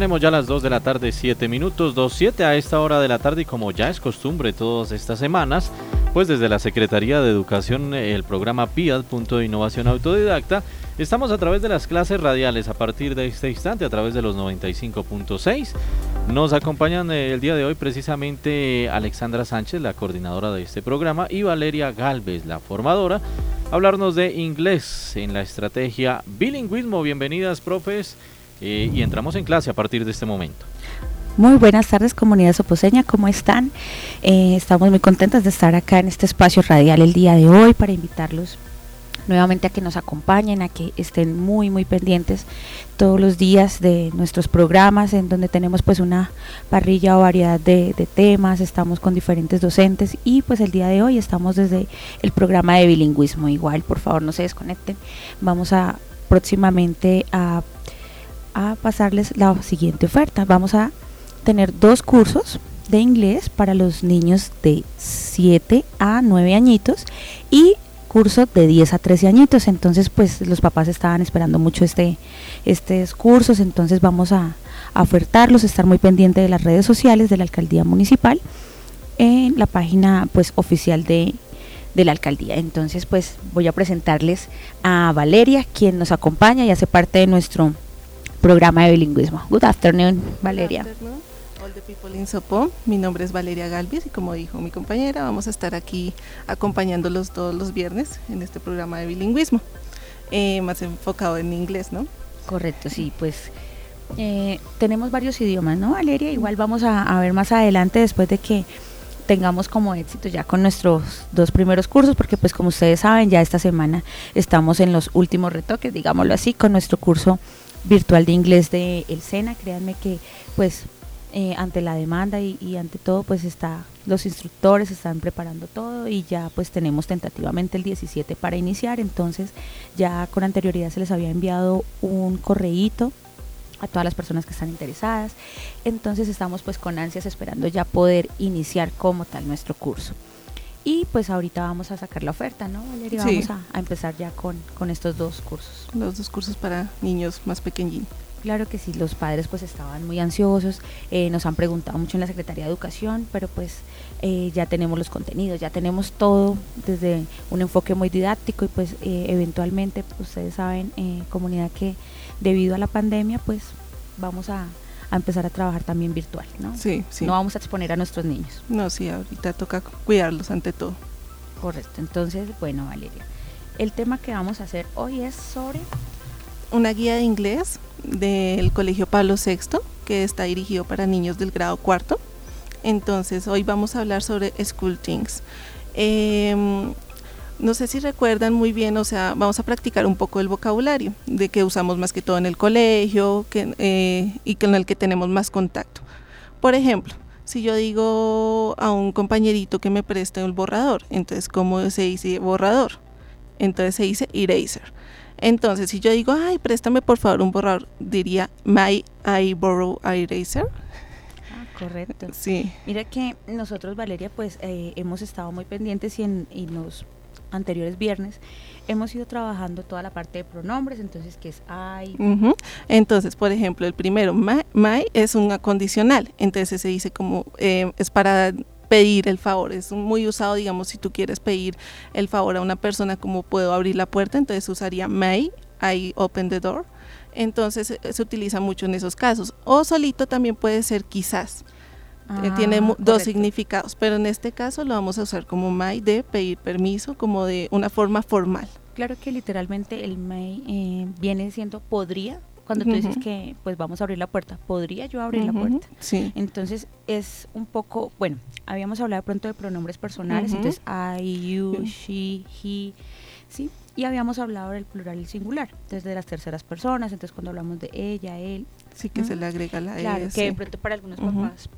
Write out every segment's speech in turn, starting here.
tenemos ya las 2 de la tarde, 7 minutos, 2.7 a esta hora de la tarde y como ya es costumbre todas estas semanas, pues desde la Secretaría de Educación, el programa PIAD, Punto de Innovación Autodidacta, estamos a través de las clases radiales a partir de este instante, a través de los 95.6. Nos acompañan eh, el día de hoy precisamente Alexandra Sánchez, la coordinadora de este programa, y Valeria Galvez, la formadora, hablarnos de inglés en la estrategia bilingüismo. Bienvenidas, profes, eh, y entramos en clase a partir de este momento. Muy buenas tardes comunidad soposeña, ¿cómo están? Eh, estamos muy contentas de estar acá en este espacio radial el día de hoy para invitarlos nuevamente a que nos acompañen, a que estén muy muy pendientes todos los días de nuestros programas en donde tenemos pues una parrilla o variedad de, temas, estamos con diferentes docentes y pues el día de hoy estamos desde el programa de bilingüismo. Igual, por favor no se desconecten, vamos a próximamente a, a pasarles la siguiente oferta. Vamos a tener dos cursos de inglés para los niños de 7 a 9 añitos y curso de 10 a 13 añitos. Entonces, pues los papás estaban esperando mucho este estos cursos, entonces vamos a, ofertarlos, estar muy pendiente de las redes sociales de la alcaldía municipal en la página pues oficial de, de la alcaldía. Entonces, pues voy a presentarles a Valeria, quien nos acompaña y hace parte de nuestro programa de bilingüismo. Good afternoon, Valeria. All the people in Sopó. Mi nombre es Valeria Galvis y como dijo mi compañera, vamos a estar aquí acompañándolos todos los viernes en este programa de bilingüismo, eh, más enfocado en inglés, ¿no? Correcto, sí, pues eh, tenemos varios idiomas, ¿no, Valeria? Igual vamos a, ver más adelante después de que tengamos como éxito ya con nuestros dos primeros cursos, porque pues como ustedes saben, ya esta semana estamos en los últimos retoques, digámoslo así, con nuestro curso virtual de inglés de El Sena. Créanme que pues eh, ante la demanda y, ante todo pues está los instructores están preparando todo y ya pues tenemos tentativamente el 17 para iniciar entonces ya con anterioridad se les había enviado un correíto a todas las personas que están interesadas entonces estamos pues con ansias esperando ya poder iniciar como tal nuestro curso y pues ahorita vamos a sacar la oferta, ¿no, Valeria? Vamos a, a, empezar ya con, con estos dos cursos. Los dos cursos para niños más pequeñitos. Claro que sí, los padres pues estaban muy ansiosos, eh, nos han preguntado mucho en la Secretaría de Educación, pero pues eh, ya tenemos los contenidos, ya tenemos todo desde un enfoque muy didáctico y pues eh, eventualmente pues, ustedes saben, comunidad que debido a la pandemia pues vamos a, a, empezar a trabajar también virtual, ¿no? Sí, sí. No vamos a exponer a nuestros niños. No, sí, ahorita toca cuidarlos ante todo. Correcto, entonces, bueno Valeria, el tema que vamos a hacer hoy es sobre una guía de inglés del Colegio Pablo VI, que está dirigido para niños del grado cuarto. Entonces, hoy vamos a hablar sobre School Things. Em, no sé si recuerdan muy bien, o sea, vamos a practicar un poco el vocabulario, de que usamos más que todo en el colegio que, eh, y con el que tenemos más contacto. Por ejemplo, si yo digo a un compañerito que me preste el borrador, entonces, ¿cómo se dice borrador? Entonces se dice eraser. Entonces, si yo digo, ay, préstame por favor un borrador, diría, my I borrow eraser. Ah, correcto. Sí. Mira que nosotros, Valeria, pues eh, hemos estado muy pendientes y en, los anteriores viernes hemos ido trabajando toda la parte de pronombres, entonces que es I. Entonces, por ejemplo, el primero, my, es un acondicional, entonces se dice como eh, es para pedir el favor. Es muy usado, digamos, si tú quieres pedir el favor a una persona como puedo abrir la puerta, entonces usaría may, I open the door. Entonces eh, se utiliza mucho en esos casos. O solito también puede ser quizás. Eh, ah, tiene dos significados, pero en este caso lo vamos a usar como may de pedir permiso, como de una forma formal. Claro que literalmente el may eh, viene siendo podría, cuando tú dices que pues vamos a abrir la puerta, ¿podría yo abrir la puerta? Sí. Entonces es un poco, bueno, habíamos hablado de pronto de pronombres personales, entonces I, you, she, he, ¿sí? Y habíamos hablado del plural y singular, desde las terceras personas, entonces cuando hablamos de ella, él. Sí, que se le agrega la Claro, que de pronto para algunos papás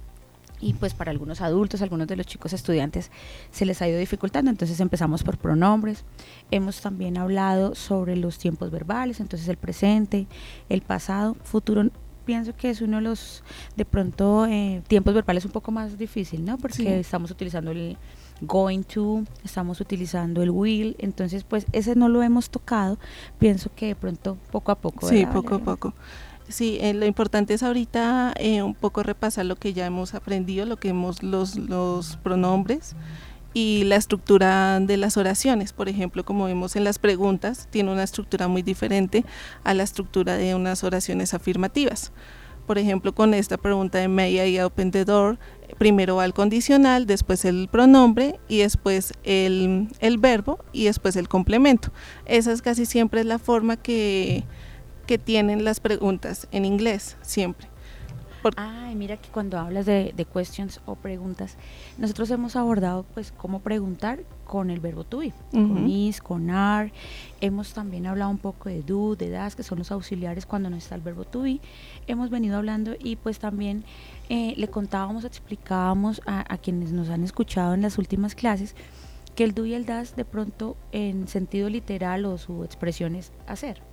y pues para algunos adultos, algunos de los chicos estudiantes se les ha ido dificultando, entonces empezamos por pronombres. Hemos también hablado sobre los tiempos verbales, entonces el presente, el pasado, futuro. Pienso que es uno de los, de pronto, eh, tiempos verbales un poco más difícil, ¿no? Porque estamos utilizando el going to, estamos utilizando el will, entonces pues ese no lo hemos tocado, pienso que de pronto poco a poco. Sí, poco a poco. Sí, eh, lo importante es ahorita eh, un poco repasar lo que ya hemos aprendido, lo que hemos los, los pronombres y la estructura de las oraciones. Por ejemplo, como vemos en las preguntas, tiene una estructura muy diferente a la estructura de unas oraciones afirmativas. Por ejemplo, con esta pregunta de May I open the door, primero va el condicional, después el pronombre y después el, el verbo y después el complemento. Esa es casi siempre la forma que, que tienen las preguntas en inglés, siempre. Ay, mira que cuando hablas de, de, questions o preguntas, nosotros hemos abordado pues cómo preguntar con el verbo to be, con is, con are. Hemos también hablado un poco de do, de das, que son los auxiliares cuando no está el verbo to be. Hemos venido hablando y pues también eh, le contábamos, explicábamos a, a quienes nos han escuchado en las últimas clases que el do y el das de pronto en sentido literal o su expresión es hacer.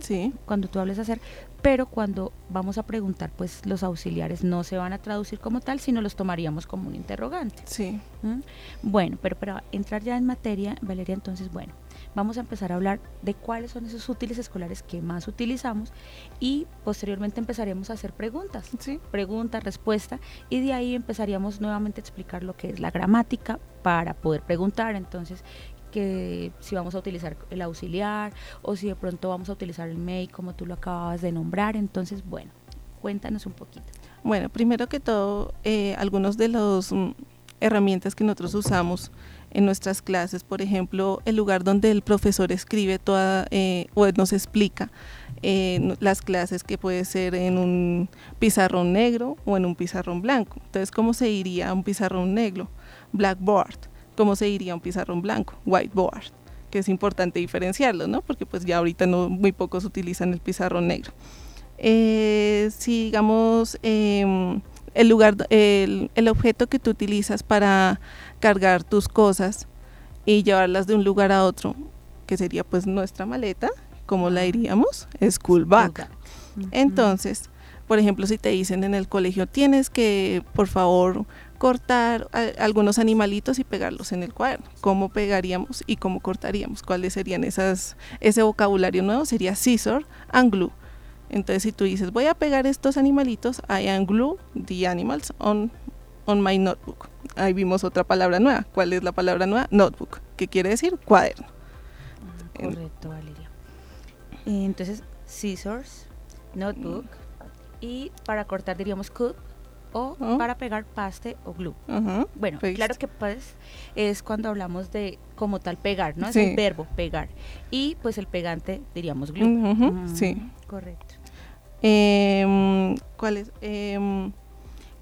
Sí. Cuando tú hables hacer, pero cuando vamos a preguntar, pues los auxiliares no se van a traducir como tal, sino los tomaríamos como un interrogante. Sí. ¿Mm? Bueno, pero para entrar ya en materia, Valeria, entonces, bueno, vamos a empezar a hablar de cuáles son esos útiles escolares que más utilizamos y posteriormente empezaremos a hacer preguntas. Sí. Pregunta, respuesta, y de ahí empezaríamos nuevamente a explicar lo que es la gramática para poder preguntar. Entonces, que si vamos a utilizar el auxiliar o si de pronto vamos a utilizar el may como tú lo acabas de nombrar. Entonces, bueno, cuéntanos un poquito. Bueno, primero que todo, eh, algunos de las mm, herramientas que nosotros usamos en nuestras clases, por ejemplo, el lugar donde el profesor escribe toda eh, o nos explica eh, las clases que puede ser en un pizarrón negro o en un pizarrón blanco. Entonces, ¿cómo se iría a un pizarrón negro? Blackboard cómo se diría un pizarrón blanco, whiteboard, que es importante diferenciarlo, ¿no? Porque pues ya ahorita no, muy pocos utilizan el pizarrón negro. Eh, si digamos eh, el lugar, el, el, objeto que tú utilizas para cargar tus cosas y llevarlas de un lugar a otro, que sería pues nuestra maleta, como la diríamos, school bag. Entonces, por ejemplo, si te dicen en el colegio, tienes que, por favor, cortar a, algunos animalitos y pegarlos en el cuaderno. ¿Cómo pegaríamos y cómo cortaríamos? ¿Cuáles serían esas? Ese vocabulario nuevo sería scissor and glue. Entonces, si tú dices, voy a pegar estos animalitos, I am glue the animals on, on my notebook. Ahí vimos otra palabra nueva. ¿Cuál es la palabra nueva? Notebook, que quiere decir cuaderno. Correcto, Valeria. Entonces, scissors, notebook, y para cortar diríamos cut o para pegar paste o glue. Bueno, paste. claro que pues es cuando hablamos de como tal pegar, ¿no? Es el verbo pegar. Y pues el pegante diríamos glue. Mm, sí. Correcto. Em, ¿Cuál es? Em,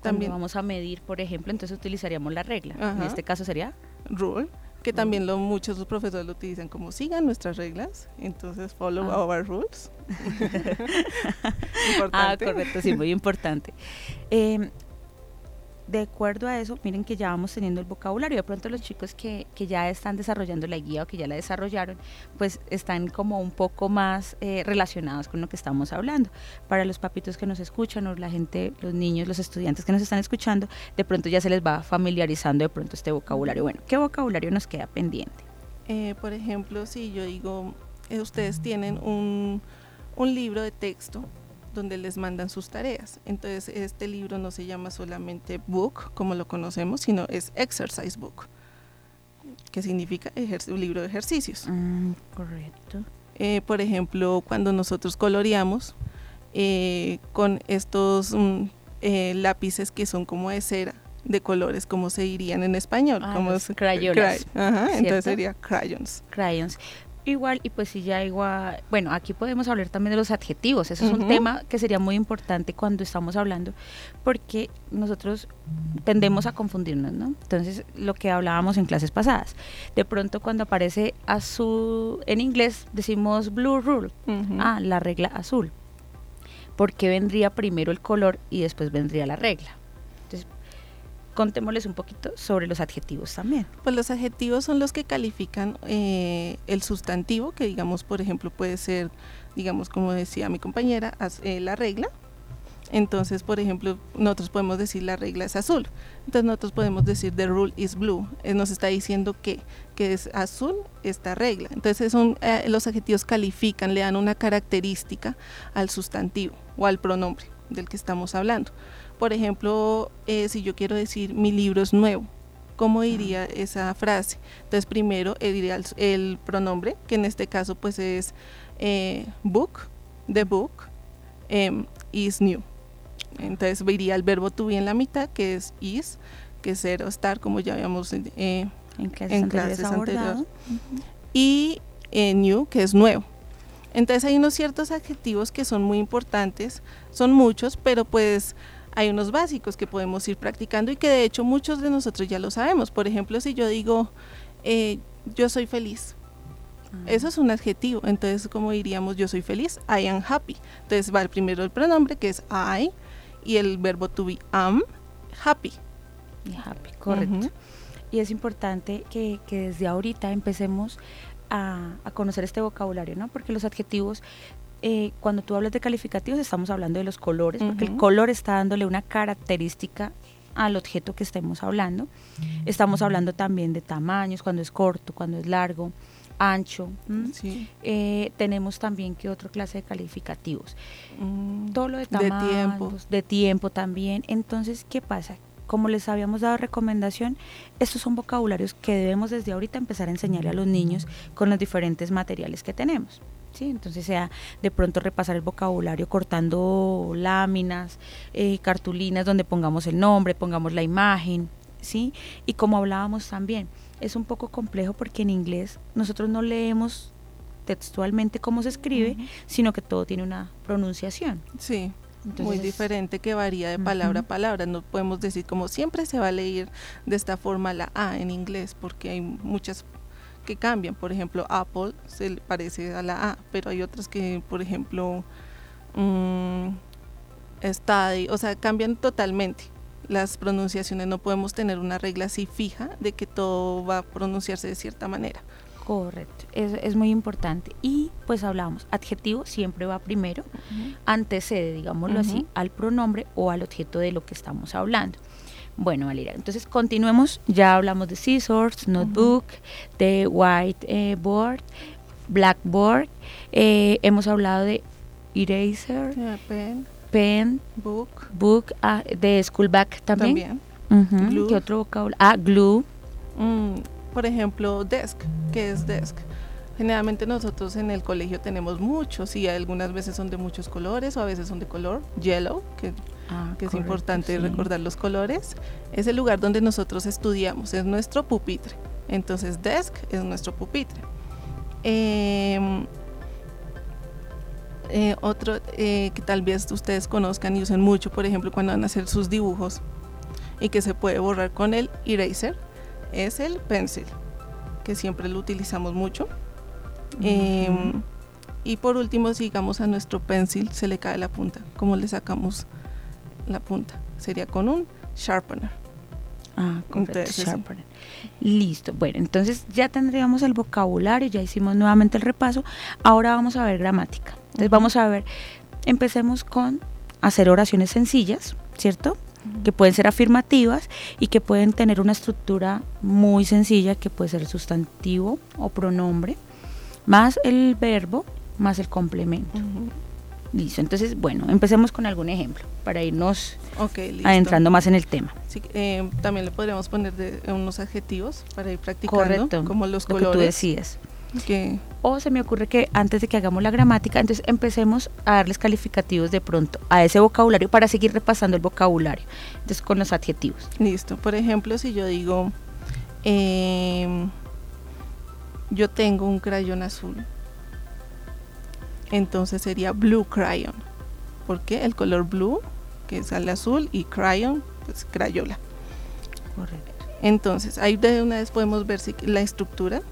también vamos a medir, por ejemplo, entonces utilizaríamos la regla. En este caso sería rule, que también lo, muchos los profesores lo utilizan como sigan nuestras reglas, entonces follow Ah. our rules. Ah, Importante. correcto, sí, muy importante. Eh, de acuerdo a eso, miren que ya vamos teniendo el vocabulario. De pronto los chicos que, que ya están desarrollando la guía o que ya la desarrollaron, pues están como un poco más eh, relacionados con lo que estamos hablando. Para los papitos que nos escuchan o la gente, los niños, los estudiantes que nos están escuchando, de pronto ya se les va familiarizando de pronto este vocabulario. Bueno, ¿qué vocabulario nos queda pendiente? Eh, por ejemplo, si yo digo, eh, ustedes tienen un, un libro de texto donde les mandan sus tareas. Entonces, este libro no se llama solamente book, como lo conocemos, sino es exercise book, que significa un libro de ejercicios. Mm, correcto. Eh, por ejemplo, cuando nosotros coloreamos eh, con estos mm, eh, lápices que son como de cera, de colores, como se dirían en español. Ah, como crayolas, cray- Ajá, ¿cierto? entonces sería crayons. crayons. Igual, y pues sí, ya igual, bueno, aquí podemos hablar también de los adjetivos, eso es un tema que sería muy importante cuando estamos hablando, porque nosotros tendemos a confundirnos, ¿no? Entonces, lo que hablábamos en clases pasadas, de pronto cuando aparece azul, en inglés decimos blue rule, ah, la regla azul, porque vendría primero el color y después vendría la regla. Contémosles un poquito sobre los adjetivos también. Pues los adjetivos son los que califican eh, el sustantivo, que digamos, por ejemplo, puede ser, digamos, como decía mi compañera, as- eh, la regla. Entonces, por ejemplo, nosotros podemos decir la regla es azul. Entonces nosotros podemos decir the rule is blue. Eh, nos está diciendo que, que es azul esta regla. Entonces eh, los adjetivos califican, le dan una característica al sustantivo o al pronombre del que estamos hablando. Por ejemplo, eh, si yo quiero decir mi libro es nuevo, ¿cómo diría esa frase? Entonces primero diría el, el, pronombre, que en este caso pues es book, the book, em, is new. Entonces vería el verbo to be en la mitad, que es is, que es ser o estar, como ya habíamos eh, en clases, anteriores. Y eh, new, que es nuevo. Entonces hay unos ciertos adjetivos que son muy importantes, son muchos, pero pues hay unos básicos que podemos ir practicando y que de hecho muchos de nosotros ya lo sabemos. Por ejemplo, si yo digo, eh, yo soy feliz, ah. eso es un adjetivo. Entonces, como diríamos, yo soy feliz, I am happy. Entonces va el primero el pronombre que es I, y el verbo to be am, happy. Happy, correcto. Y es importante que, desde ahorita empecemos a, conocer este vocabulario, ¿no? Porque los adjetivos, eh, cuando tú hablas de calificativos, estamos hablando de los colores, porque el color está dándole una característica al objeto que estemos hablando. Estamos hablando también de tamaños, cuando es corto, cuando es largo, ancho. Eh, tenemos también que otra clase de calificativos. Mm, Todo lo de tamaños, de tiempo. de tiempo también. Entonces, ¿qué pasa? Como les habíamos dado recomendación, estos son vocabularios que debemos desde ahorita empezar a enseñarle a los niños con los diferentes materiales que tenemos. ¿Sí? Entonces sea de pronto repasar el vocabulario cortando láminas, eh, cartulinas donde pongamos el nombre, pongamos la imagen, ¿sí? Y como hablábamos también, es un poco complejo porque en inglés nosotros no leemos textualmente cómo se escribe, sino que todo tiene una pronunciación. Sí. muy diferente que varía de palabra a palabra. No podemos decir como siempre se va a leer de esta forma la A en inglés, porque hay muchas que cambian. Por ejemplo, Apple se parece a la A, pero hay otras que, por ejemplo, um, study, o sea, cambian totalmente las pronunciaciones, no podemos tener una regla así fija de que todo va a pronunciarse de cierta manera. Correcto, es, es muy importante. Y pues hablamos, adjetivo siempre va primero, antecede, digámoslo así, al pronombre o al objeto de lo que estamos hablando. Bueno, Valeria, entonces continuemos, ya hablamos de scissors, notebook, de whiteboard, blackboard, eh, hemos hablado de eraser, pen pen, book, book ah, de schoolback también. También. ¿Qué otro vocabulario? Ah, glue. Mm, por ejemplo, desk. ¿Qué es desk? Generalmente nosotros en el colegio tenemos muchos y algunas veces son de muchos colores o a veces son de color yellow, que, ah, que es importante recordar los colores. Es el lugar donde nosotros estudiamos, es nuestro pupitre. Entonces desk es nuestro pupitre. Eh, eh, otro eh, que tal vez ustedes conozcan y usen mucho, por ejemplo, cuando van a hacer sus dibujos y que se puede borrar con el eraser, es el pencil, que siempre lo utilizamos mucho. Em, y por último, si digamos a nuestro pencil se le cae la punta, ¿cómo le sacamos la punta? Sería con un sharpener. Ah, sharpener. Listo. Bueno, entonces ya tendríamos el vocabulario, ya hicimos nuevamente el repaso. Ahora vamos a ver gramática. Entonces vamos a ver, empecemos con hacer oraciones sencillas, ¿cierto? Que pueden ser afirmativas y que pueden tener una estructura muy sencilla, que puede ser sustantivo o pronombre, más el verbo, más el complemento. Listo, entonces, bueno, empecemos con algún ejemplo para irnos adentrando más en el tema. Eh, también le podríamos poner unos adjetivos para ir practicando, como los colores. que tú decías. O se me ocurre que antes de que hagamos la gramática, entonces empecemos a darles calificativos de pronto a ese vocabulario para seguir repasando el vocabulario. Entonces con los adjetivos. Listo. Por ejemplo, si yo digo, em, yo tengo un crayón azul, entonces sería blue crayon. porque El color blue, que es el azul, y crayon, pues crayola. Correcto. Entonces, ahí de una vez podemos ver si la estructura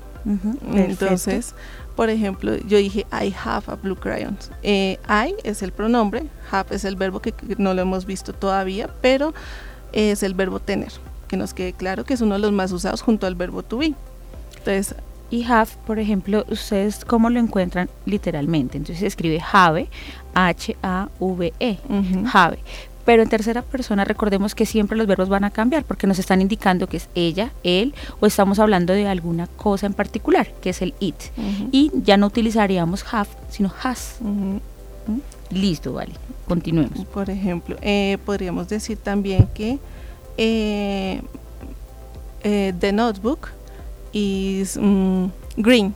entonces, por ejemplo, yo dije I have a blue crayon. Eh, I es el pronombre, have es el verbo que, no lo hemos visto todavía, pero es el verbo tener, que nos quede claro que es uno de los más usados junto al verbo to be. Entonces, Y have, por ejemplo, ustedes cómo lo encuentran literalmente. Entonces se escribe have, H-A-V-E, Ujú. have. Pero en tercera persona recordemos que siempre los verbos van a cambiar porque nos están indicando que es ella, él o estamos hablando de alguna cosa en particular, que es el it. Y ya no utilizaríamos have, sino has. ¿Mm? Listo, vale. Continuemos. Por ejemplo, eh, podríamos decir también que eh, eh, the notebook is mm, green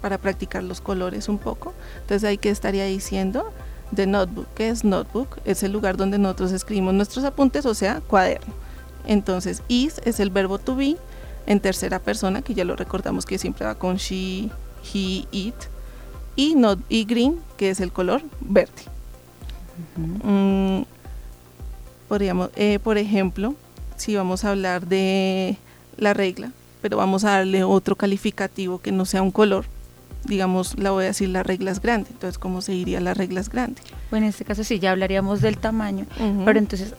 para practicar los colores un poco. Entonces ahí que estaría diciendo the notebook, que es notebook, es el lugar donde nosotros escribimos nuestros apuntes, o sea, cuaderno. Entonces is es el verbo to be en tercera persona, que ya lo recordamos que siempre va con she, he, it. Y, not, y green, que es el color verde. Mm, podríamos, eh, por ejemplo, si vamos a hablar de la regla, pero vamos a darle otro calificativo que no sea un color, digamos, la voy a decir la regla es grande. Entonces, ¿cómo se diría la regla es grande? Bueno, en este caso sí, ya hablaríamos del tamaño, pero entonces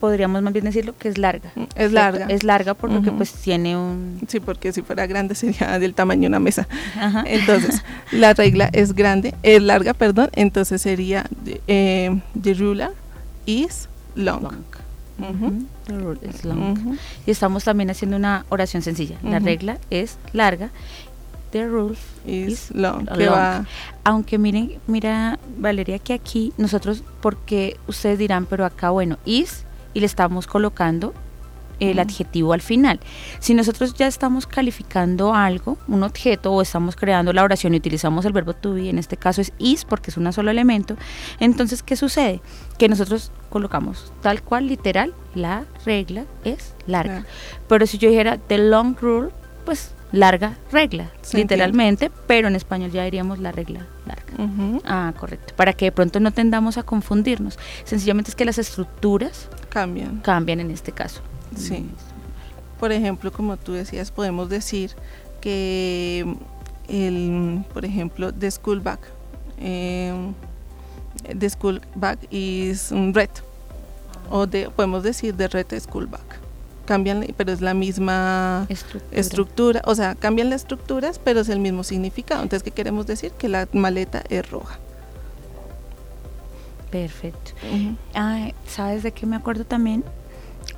podríamos más bien decirlo que es larga. Mm, es larga. Es larga porque Ujú. pues tiene un... Sí, porque si fuera grande sería del tamaño de una mesa. Ajá. Entonces, la regla es grande, es larga, perdón, entonces sería eh, the ruler is long. Long. The is long. Y estamos también haciendo una oración sencilla. La regla es larga. The rule Is is long, que long. va- Aunque miren, mira Valeria que aquí nosotros, porque ustedes dirán, pero acá bueno, is y le estamos colocando el adjetivo al final. Si nosotros ya estamos calificando algo, un objeto, o estamos creando la oración y utilizamos el verbo to be, en este caso es is porque es un solo elemento, entonces ¿qué sucede? Que nosotros colocamos tal cual literal, la regla es larga. Claro. Pero si yo dijera the long rule, pues larga regla, Se literalmente, pero en español ya diríamos la regla larga. Ah, correcto. Para que de pronto no tendamos a confundirnos. Sencillamente es que las estructuras cambian. cambian en este caso. Sí. Por ejemplo, como tú decías, podemos decir que el, por ejemplo, the school bag, eh, the school bag is red, o de, podemos decir the red school bag. Cambian, pero es la misma Estructura. estructura, o sea, cambian las estructuras, pero es el mismo significado. Entonces, ¿qué queremos decir? Que la maleta es roja. Perfecto. Ay, ¿Sabes de qué me acuerdo también?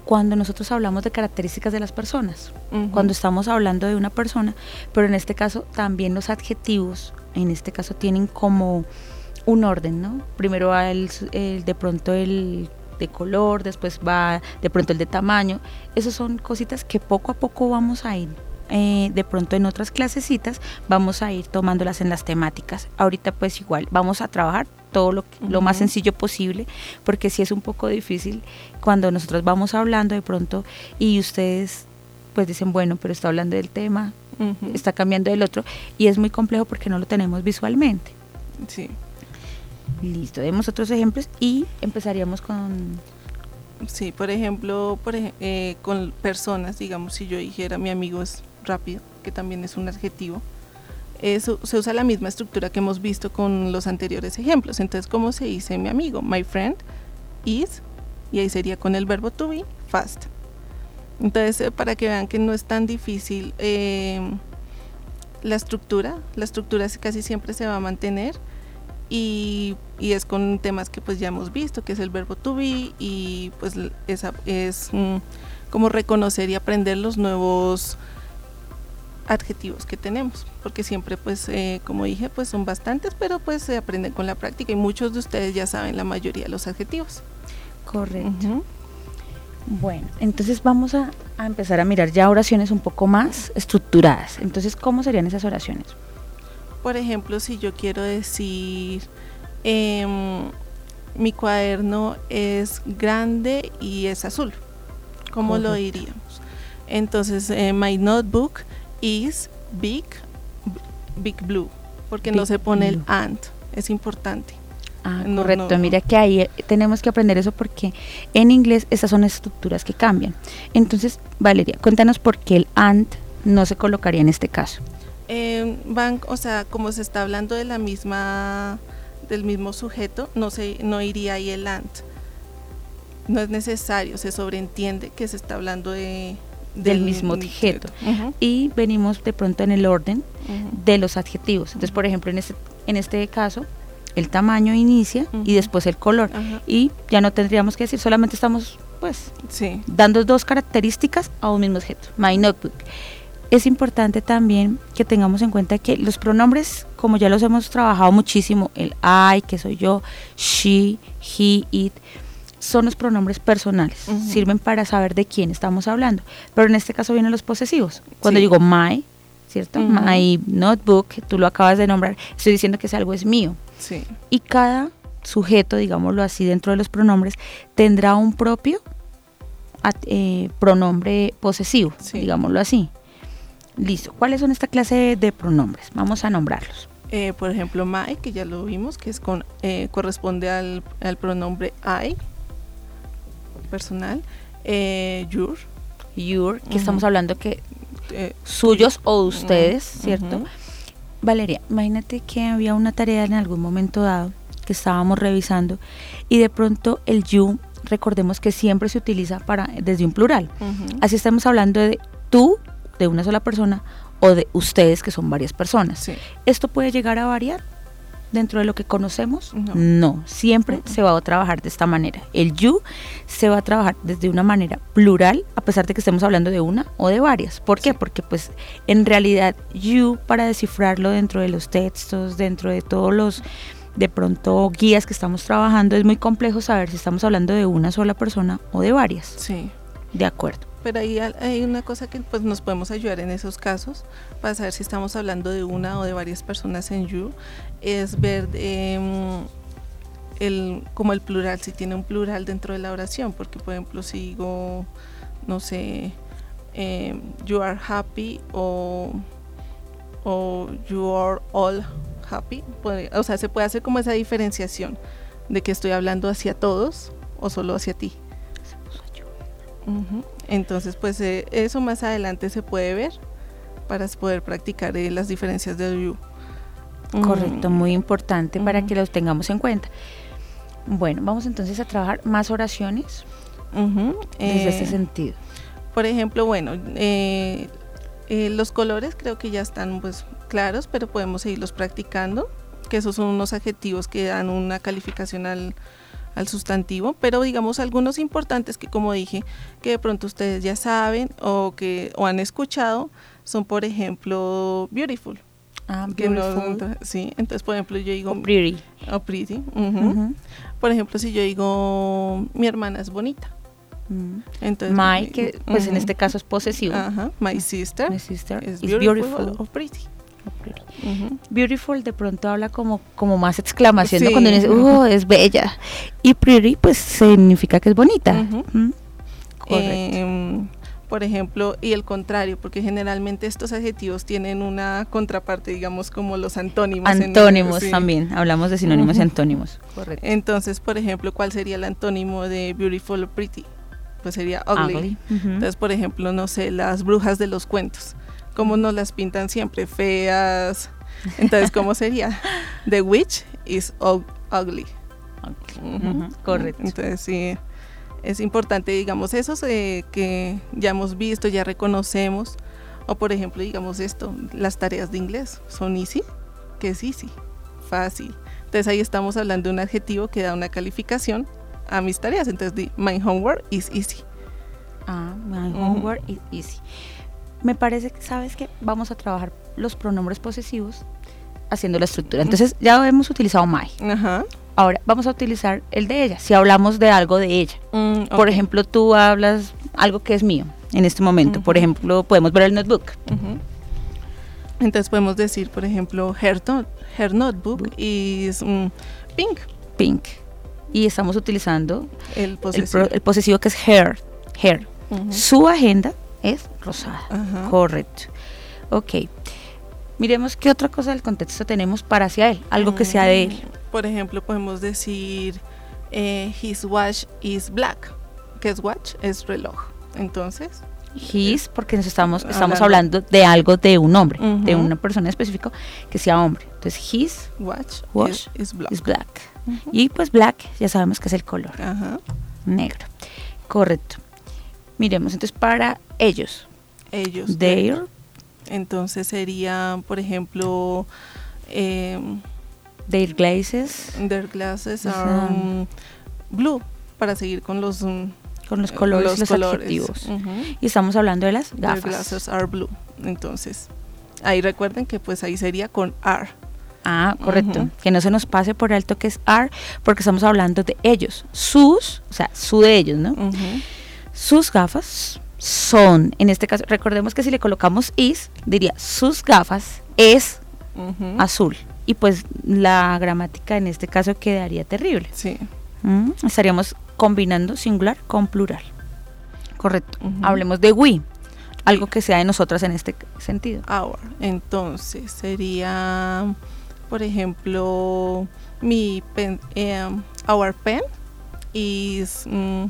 Cuando nosotros hablamos de características de las personas. Ujú. cuando estamos hablando de una persona, pero en este caso también los adjetivos, en este caso tienen como un orden, ¿no? Primero va el, el- de pronto el de color, después va de pronto el de tamaño. Esas son cositas que poco a poco vamos a ir. eh, de pronto en otras clasecitas vamos a ir tomándolas en las temáticas. Ahorita pues igual vamos a trabajar todo lo, que- lo más sencillo posible, porque sí es un poco difícil cuando nosotros vamos hablando de pronto y ustedes pues dicen, bueno, pero está hablando del tema, está cambiando del otro, y es muy complejo porque no lo tenemos visualmente. Sí. Listo, demos otros ejemplos y empezaríamos con... Sí, por ejemplo, por eh, con personas, digamos, si yo dijera mi amigo es rápido, que también es un adjetivo, eso, se usa la misma estructura que hemos visto con los anteriores ejemplos. Entonces, ¿cómo se dice mi amigo? My friend is, y ahí sería con el verbo to be, fast. Entonces, eh, para que vean que no es tan difícil eh, la estructura, la estructura casi siempre se va a mantener y, y es con temas que pues ya hemos visto, que es el verbo to be y pues esa es mm, como reconocer y aprender los nuevos adjetivos que tenemos, porque siempre pues eh, como dije pues son bastantes, pero pues se aprenden con la práctica y muchos de ustedes ya saben la mayoría de los adjetivos. Correcto. Bueno, entonces vamos a, a empezar a mirar ya oraciones un poco más estructuradas. Entonces, ¿cómo serían esas oraciones? Por ejemplo, si yo quiero decir em, mi cuaderno es grande y es azul, ¿cómo lo diríamos? Entonces, eh, my notebook is big, big blue, porque no se pone el and, es importante. Ah, No, correcto. no. Mira que ahí eh, tenemos que aprender eso porque en inglés esas son estructuras que cambian. Entonces, Valeria, cuéntanos por qué el and no se colocaría en este caso. Eh, van, o sea, como se está hablando de la misma, del mismo sujeto, no se, no iría ahí el and. No es necesario, se sobreentiende que se está hablando de, del, mismo objeto. Y venimos de pronto en el orden de los adjetivos. Entonces, por ejemplo, en este, en este caso, el tamaño inicia y después el color. Y ya no tendríamos que decir, solamente estamos pues dando dos características a un mismo objeto. My notebook. Es importante también que tengamos en cuenta que los pronombres, como ya los hemos trabajado muchísimo, el I, que soy yo, she, he, it, son los pronombres personales, sirven para saber de quién estamos hablando. Pero en este caso vienen los posesivos. Cuando digo my, ¿cierto? My notebook, tú lo acabas de nombrar, estoy diciendo que ese algo es mío. Sí. Y cada sujeto, digámoslo así, dentro de los pronombres, tendrá un propio eh, pronombre posesivo, digámoslo así. Listo. ¿Cuáles son esta clase de pronombres? Vamos a nombrarlos. Eh, por ejemplo, my, que ya lo vimos, que es con eh, corresponde al, pronombre I, personal. your. Your, que estamos hablando que suyos o ustedes, ¿cierto? Valeria, imagínate que había una tarea en algún momento dado que estábamos revisando y de pronto el you, recordemos que siempre se utiliza para desde un plural. Así estamos hablando de tú, de una sola persona, o de ustedes, que son varias personas. Esto puede llegar a variar dentro de lo que conocemos? No, siempre se va a trabajar de esta manera. El you se va a trabajar desde una manera plural, a pesar de que estemos hablando de una o de varias. ¿Por qué? Porque pues en realidad you para descifrarlo dentro de los textos, dentro de todos los de pronto guías que estamos trabajando, es muy complejo saber si estamos hablando de una sola persona o de varias. Sí. De acuerdo pero ahí hay una cosa que pues nos podemos ayudar en esos casos para saber si estamos hablando de una o de varias personas en you es ver em, el, como el plural, si tiene un plural dentro de la oración, porque por ejemplo si digo, no sé, em, you are happy o, o you are all happy, o sea, se puede hacer como esa diferenciación de que estoy hablando hacia todos o solo hacia ti. Entonces, pues eh, eso más adelante se puede ver para poder practicar eh, las diferencias de you. Correcto, muy importante para que los tengamos en cuenta. Bueno, vamos entonces a trabajar más oraciones desde este eh, sentido. Por ejemplo, bueno, los colores creo que ya están pues claros, pero podemos seguirlos practicando, que esos son unos adjetivos que dan una calificación al, al sustantivo, pero digamos algunos importantes que como dije, que de pronto ustedes ya saben o que o han escuchado, son por ejemplo beautiful. Ah, beautiful. sí, entonces por ejemplo yo digo... O pretty. O pretty. Por ejemplo, si yo digo mi hermana es bonita. Mm. Entonces, my, que pues en este caso es posesivo. My sister, my sister is, beautiful, or pretty. Beautiful de pronto habla como, como más exclamación, cuando dice, oh, es bella. Y pretty, pues significa que es bonita. Em, por ejemplo, y el contrario, porque generalmente estos adjetivos tienen una contraparte, digamos, como los antónimos. Antónimos también, hablamos de sinónimos y antónimos. Correcto. Entonces, por ejemplo, ¿cuál sería el antónimo de beautiful o pretty? Pues sería ugly. Entonces, por ejemplo, no sé, las brujas de los cuentos como nos las pintan siempre, feas. Entonces, ¿cómo sería? The witch is ugly. Correcto. Entonces, sí, es importante, digamos, esos eh, que ya hemos visto, ya reconocemos. O, por ejemplo, digamos esto, las tareas de inglés son easy, que es easy, fácil. Entonces, ahí estamos hablando de un adjetivo que da una calificación a mis tareas. Entonces, my homework is easy. Ah, my homework is easy me parece que, ¿sabes que Vamos a trabajar los pronombres posesivos haciendo la estructura. Entonces ya hemos utilizado my. Ahora vamos a utilizar el de ella, si hablamos de algo de ella. Mm, por ejemplo, tú hablas algo que es mío en este momento. Por ejemplo, podemos ver el notebook. Entonces podemos decir, por ejemplo, her, her notebook is mm, pink. Pink. Y estamos utilizando el posesivo, el, posesivo que es her. Her. Su agenda es rosada. Correcto. Ok. Miremos qué otra cosa del contexto tenemos para hacia él, algo que sea de él. Por ejemplo, podemos decir eh, his watch is black. ¿Qué es watch? Es reloj. Entonces. His, porque nos estamos, estamos hablando, de algo de un hombre, de una persona específica que sea hombre. Entonces, his watch, is, black. Y pues black, ya sabemos que es el color. Negro. Correcto. Miremos, entonces para ellos. Ellos. Their. Entonces sería, por ejemplo, eh, Their glasses. their glasses are um, blue, para seguir con los, um, Con los colores, los, colores. adjetivos. Y estamos hablando de las Their gafas. glasses are blue. Entonces, ahí recuerden que pues ahí sería con are. Ah, correcto. Que no se nos pase por alto que es are, porque estamos hablando de ellos. Sus, o sea, su de ellos, ¿no? Sus gafas son, en este caso, recordemos que si le colocamos is, diría sus gafas es azul. Y pues la gramática en este caso quedaría terrible. Sí. Mm, Estaríamos combinando singular con plural. Correcto. Hablemos de we, algo que sea de nosotras en este sentido. Our. Entonces sería, por ejemplo, mi pen, em, our pen is mm,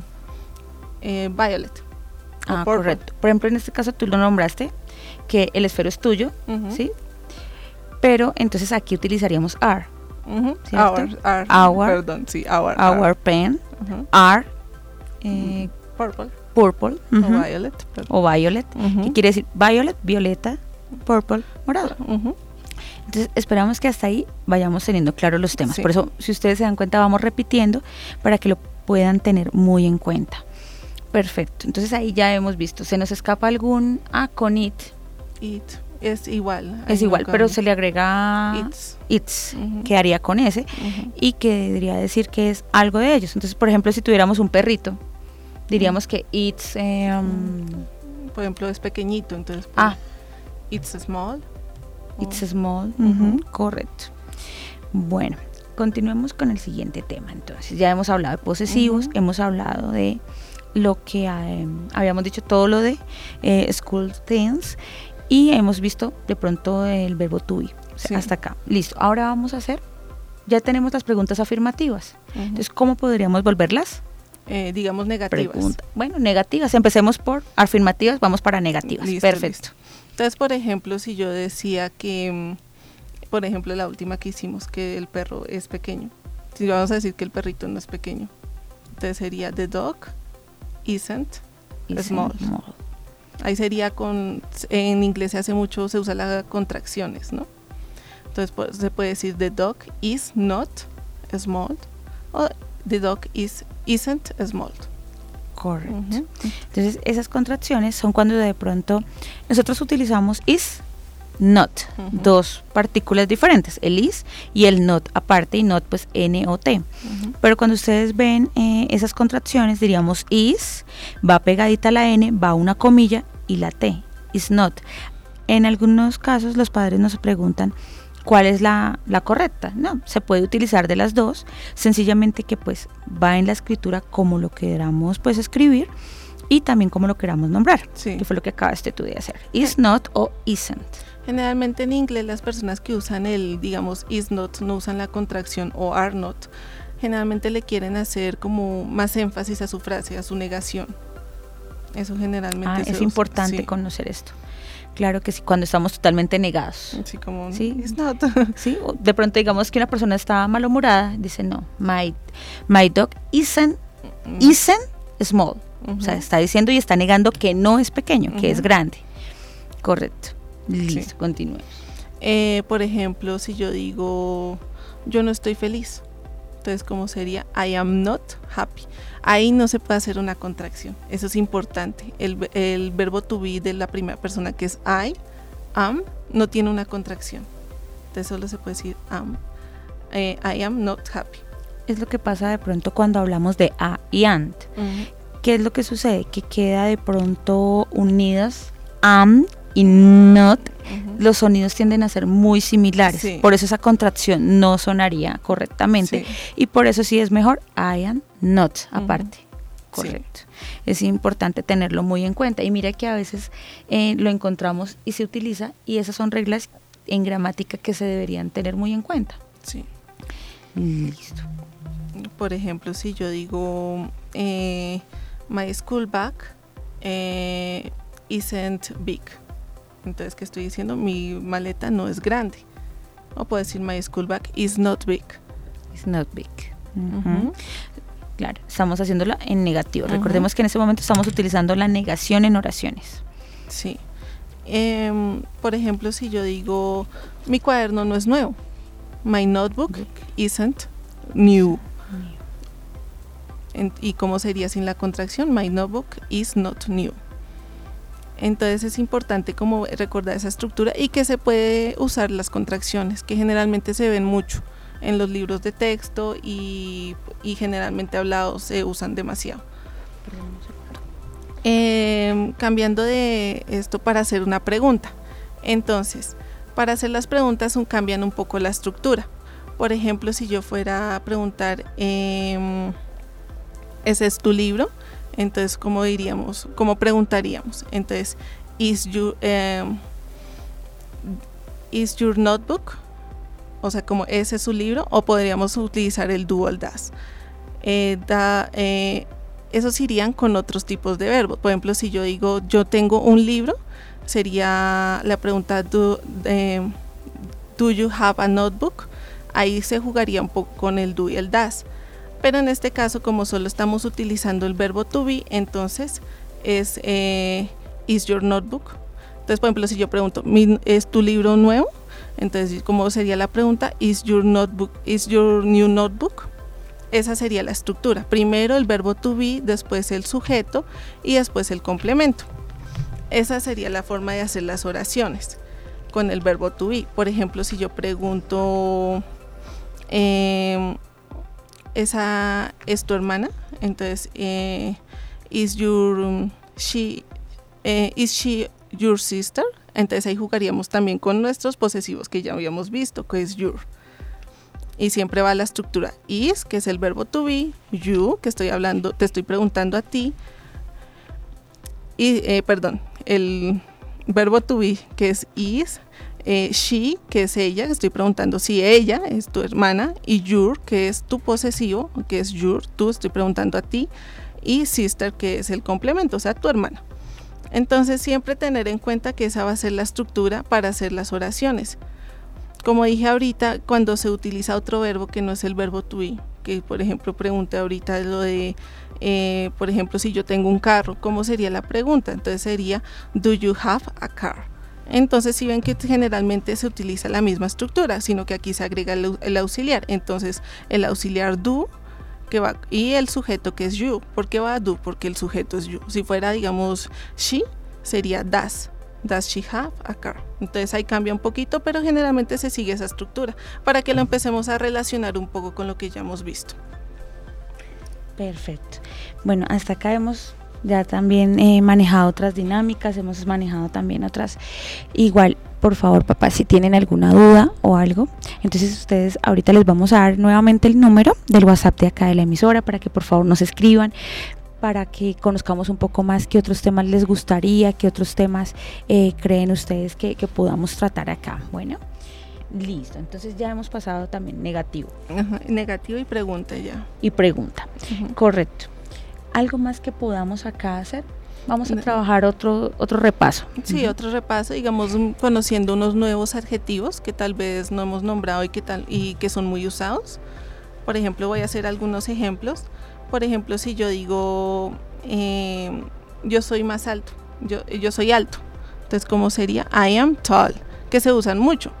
eh, violet. Ah, correcto. Por ejemplo, en este caso tú lo nombraste, que el esfero es tuyo, ¿sí? Pero entonces aquí utilizaríamos. Our, our, Our. Perdón, sí, our. Our pen, Ujú. are, eh, Purple purple o violet. perdón. o violet. Ujú. ¿Qué quiere decir? Violet, violeta, purple, morado. Entonces esperamos que hasta ahí vayamos teniendo claros los temas. Sí. Por eso, si ustedes se dan cuenta, vamos repitiendo para que lo puedan tener muy en cuenta. Perfecto. Entonces ahí ya hemos visto. ¿Se nos escapa algún ah con it? It es igual. Es igual, no pero se le agrega It's. it's, quedaría con ese y que debería decir que es algo de ellos. Entonces, por ejemplo, si tuviéramos un perrito, diríamos que it's eh, um, Por ejemplo, es pequeñito, entonces. pues, ah, It's small. it's small. Correcto. Bueno, continuemos con el siguiente tema. Entonces, ya hemos hablado de posesivos, hemos hablado de lo que eh, habíamos dicho, todo lo de eh, school things y hemos visto de pronto el verbo to be. Sí. Hasta acá. Listo. Ahora vamos a hacer, ya tenemos las preguntas afirmativas. Entonces, ¿cómo podríamos volverlas? Eh, digamos negativas. Pregunta. Bueno, negativas. Empecemos por afirmativas, vamos para negativas. Listo, Perfecto. listo. Entonces, por ejemplo, si yo decía que, mm, por ejemplo, la última que hicimos, que el perro es pequeño. Si vamos a decir que el perrito no es pequeño. Entonces sería the dog isn't. Y Small. small. Ahí sería con, en inglés se hace mucho, se usa las contracciones, ¿no? Entonces pues, se puede decir the dog is not small o the dog is isn't small. Correcto. Entonces, esas contracciones son cuando de pronto nosotros utilizamos is, not, Ujú. dos partículas diferentes, el is y el not aparte y not pues n o t. Ujú. Pero cuando ustedes ven eh, esas contracciones, diríamos is, va pegadita la n, va una comilla y la t, is not. En algunos casos los padres nos preguntan cuál es la, la correcta. No, se puede utilizar de las dos, sencillamente que pues va en la escritura como lo queramos pues escribir y también como lo queramos nombrar, Sí. que fue lo que acabaste tú de hacer. Is not o isn't. Generalmente en inglés las personas que usan el, digamos, is not, no usan la contracción o are not, generalmente le quieren hacer como más énfasis a su frase, a su negación. Eso generalmente Ah, es usa, importante sí. conocer esto. Claro que sí, cuando estamos totalmente negados. Sí, como Sí. is not. ¿sí? O De pronto digamos que una persona está malhumorada, dice no, my, my dog isn't, isn't small. O sea, está diciendo y está negando que no es pequeño, que es grande. Correcto. Listo, continúe. Eh, por ejemplo, si yo digo yo no estoy feliz, entonces ¿cómo sería? I am not happy. Ahí no se puede hacer una contracción. Eso es importante. El, el verbo to be de la primera persona que es I, am, no tiene una contracción. Entonces solo se puede decir am. Eh, I am not happy. Es lo que pasa de pronto cuando hablamos de a y ant. ¿Qué es lo que sucede? Que queda de pronto unidas am y not. Los sonidos tienden a ser muy similares. Sí. Por eso esa contracción no sonaría correctamente. Sí. Y por eso sí es mejor I am not aparte. Correcto. Es importante tenerlo muy en cuenta. Y mira que a veces eh, lo encontramos y se utiliza y esas son reglas en gramática que se deberían tener muy en cuenta. Sí. Listo. Por ejemplo, si yo digo eh, my school bag eh, isn't big. Entonces, ¿qué estoy diciendo? Mi maleta no es grande. O puedo decir my school bag is not big. It's not big. Claro, estamos haciéndola en negativo. Recordemos que en ese momento estamos utilizando la negación en oraciones. Sí. Em, por ejemplo, si yo digo, mi cuaderno no es nuevo. My notebook isn't new. ¿Y cómo sería sin la contracción? My notebook is not new. Entonces es importante como recordar esa estructura y que se puede usar las contracciones, que generalmente se ven mucho en los libros de texto y, generalmente hablados se usan demasiado. Em, cambiando de esto para hacer una pregunta. Entonces, para hacer las preguntas cambian un poco la estructura. Por ejemplo, si yo fuera a preguntar, em, ¿ese es tu libro? Entonces, ¿cómo diríamos? ¿Cómo preguntaríamos? Entonces, ¿is your, em, ¿is your notebook? O sea, como ese es su libro, o podríamos utilizar el dual das. Eh, da, eh, esos irían con otros tipos de verbos. Por ejemplo, si yo digo yo tengo un libro, sería la pregunta do, do you have a notebook? Ahí se jugaría un poco con el do y el das. Pero en este caso, como solo estamos utilizando el verbo to be, entonces es eh, is your notebook. Entonces, por ejemplo, si yo pregunto, ¿es tu libro nuevo? Entonces, ¿cómo sería la pregunta? Is your notebook, is your new notebook? Esa sería la estructura. Primero el verbo to be, después el sujeto y después el complemento. Esa sería la forma de hacer las oraciones con el verbo to be. Por ejemplo, si yo pregunto, em, ¿esa es tu hermana? Entonces, eh, is your she eh, is she your sister? Entonces ahí jugaríamos también con nuestros posesivos que ya habíamos visto, que es your. Y siempre va la estructura is, que es el verbo to be, you, que estoy hablando, te estoy preguntando a ti. Y, eh, perdón, el verbo to be, que es is, eh, she, que es ella, estoy preguntando si ella es tu hermana, y your, que es tu posesivo, que es your, tú estoy preguntando a ti, y sister, que es el complemento, o sea, tu hermana. Entonces siempre tener en cuenta que esa va a ser la estructura para hacer las oraciones. Como dije ahorita, cuando se utiliza otro verbo que no es el verbo to be, que por ejemplo pregunté ahorita lo de, eh, por ejemplo, si yo tengo un carro, ¿cómo sería la pregunta? Entonces sería, ¿do you have a car? Entonces si ven que generalmente se utiliza la misma estructura, sino que aquí se agrega el, el auxiliar. Entonces el auxiliar do que va y el sujeto que es you. ¿Por qué va a do? Porque el sujeto es you. Si fuera, digamos, she, sería does. Does she have a car? Entonces ahí cambia un poquito, pero generalmente se sigue esa estructura para que lo empecemos a relacionar un poco con lo que ya hemos visto. Perfecto. Bueno, hasta acá hemos ya también he manejado otras dinámicas, hemos manejado también otras. Igual, por favor, papá, si tienen alguna duda o algo, entonces ustedes ahorita les vamos a dar nuevamente el número del WhatsApp de acá de la emisora para que por favor nos escriban para que conozcamos un poco más qué otros temas les gustaría, qué otros temas eh, creen ustedes que, podamos tratar acá. Bueno, listo. Entonces ya hemos pasado también negativo. negativo y pregunta ya. Y pregunta. Correcto algo más que podamos acá hacer. Vamos a trabajar otro, otro repaso. Sí, otro repaso, digamos, conociendo unos nuevos adjetivos que tal vez no hemos nombrado y que, tal, y que son muy usados. Por ejemplo, voy a hacer algunos ejemplos. Por ejemplo, si yo digo, eh, yo soy más alto, yo, yo soy alto. Entonces, ¿cómo sería? I am tall, que se usan mucho.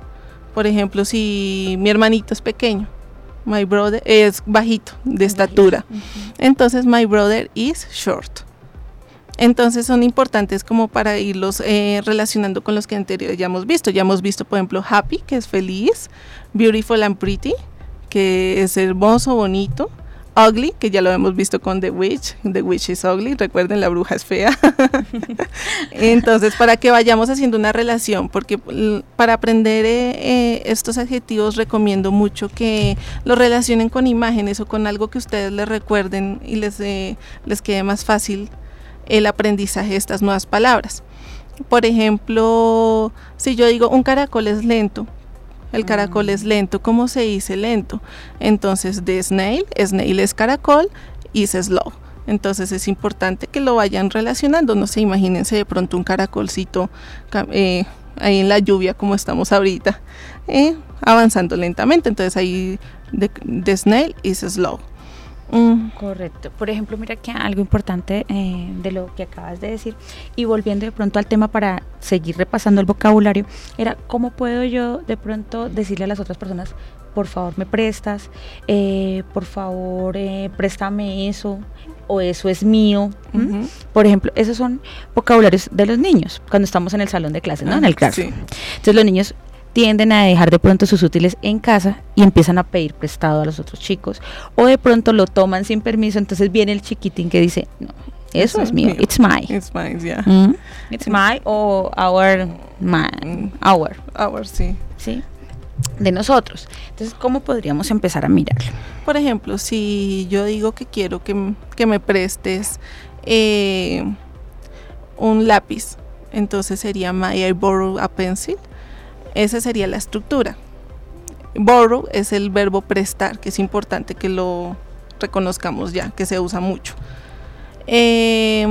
Por ejemplo, si mi hermanito es pequeño, My brother es bajito de estatura. Entonces, my brother is short. Entonces son importantes como para irlos eh, relacionando con los que anteriores ya hemos visto. Ya hemos visto, por ejemplo, happy, que es feliz, beautiful and pretty, que es hermoso, bonito, Ugly, que ya lo hemos visto con The Witch, The Witch is Ugly, recuerden, la bruja es fea. Entonces, para que vayamos haciendo una relación, porque para aprender eh, eh, estos adjetivos recomiendo mucho que lo relacionen con imágenes o con algo que ustedes les recuerden y les, eh, les quede más fácil el aprendizaje de estas nuevas palabras. Por ejemplo, si yo digo un caracol es lento, el caracol es lento. ¿Cómo se dice lento? Entonces, de snail, snail es caracol, es slow. Entonces es importante que lo vayan relacionando. No se imagínense de pronto un caracolcito eh, ahí en la lluvia como estamos ahorita, eh, avanzando lentamente. Entonces ahí de, snail is slow. Mm, Correcto. Por ejemplo, mira que algo importante eh, de lo que acabas de decir y volviendo de pronto al tema para seguir repasando el vocabulario, era cómo puedo yo de pronto decirle a las otras personas, por favor me prestas, eh, por favor eh, préstame eso o eso es mío. Por ejemplo, esos son vocabularios de los niños cuando estamos en el salón de clases, ¿no? En el Ah, classroom. sí. Entonces los niños tienden a dejar de pronto sus útiles en casa y empiezan a pedir prestado a los otros chicos o de pronto lo toman sin permiso, entonces viene el chiquitín que dice, no, eso Eso es mío, it's mine. It's mine, yeah. Mm, It's my o our, my, Mm. our, Our, sí. ¿sí? De nosotros. Entonces, ¿cómo podríamos empezar a mirarlo? Por ejemplo, si yo digo que quiero que, que me prestes eh, un lápiz, entonces sería my I borrow a pencil. Esa sería la estructura. Borrow es el verbo prestar, que es importante que lo reconozcamos ya, que se usa mucho. Eh,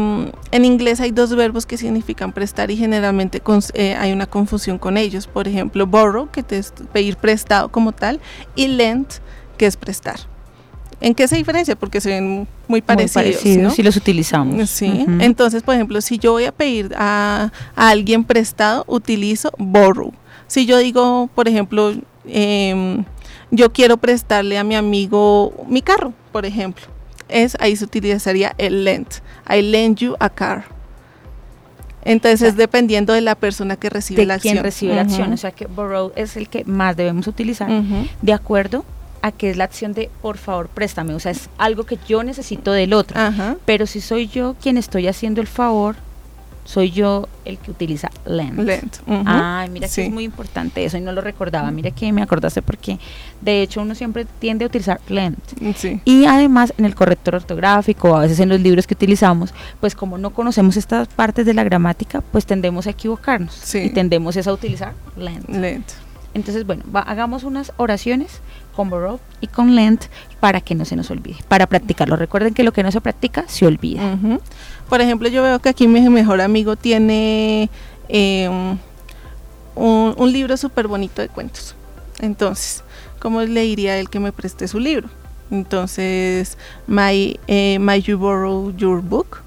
en inglés hay dos verbos que significan prestar y generalmente eh, hay una confusión con ellos. Por ejemplo, borrow, que es pedir prestado como tal, y lend, que es prestar. ¿En qué se diferencia? Porque se ven muy Muy parecidos. parecidos ¿no? si los utilizamos. Sí, entonces, por ejemplo, si yo voy a pedir a, a alguien prestado, utilizo borrow. Si yo digo, por ejemplo, em, yo quiero prestarle a mi amigo mi carro, por ejemplo, es ahí se utilizaría el lend. I lend you a car. Entonces, O sea, dependiendo de la persona que recibe de la acción. quien recibe la acción. O sea que borrow es el que más debemos utilizar de acuerdo a que es la acción de por favor préstame. O sea, es algo que yo necesito del otro. Pero si soy yo quien estoy haciendo el favor, soy yo el que utiliza. Lend. ujú. Ay, mira que es muy importante eso y no lo recordaba. Mira que me acordaste porque de hecho uno siempre tiende a utilizar lend. Sí. Y además en el corrector ortográfico, a veces en los libros que utilizamos, pues como no conocemos estas partes de la gramática, pues tendemos a equivocarnos Sí. y tendemos es a utilizar. Lend. Entonces, bueno, va- hagamos unas oraciones con borrow y con lend para que no se nos olvide, para practicarlo. Recuerden que lo que no se practica se olvida. Ujú. Por ejemplo, yo veo que aquí mi mejor amigo tiene eh, un, libro súper bonito de cuentos. Entonces, ¿cómo le diría a él que me preste su libro? Entonces, my, eh, my you borrow your book.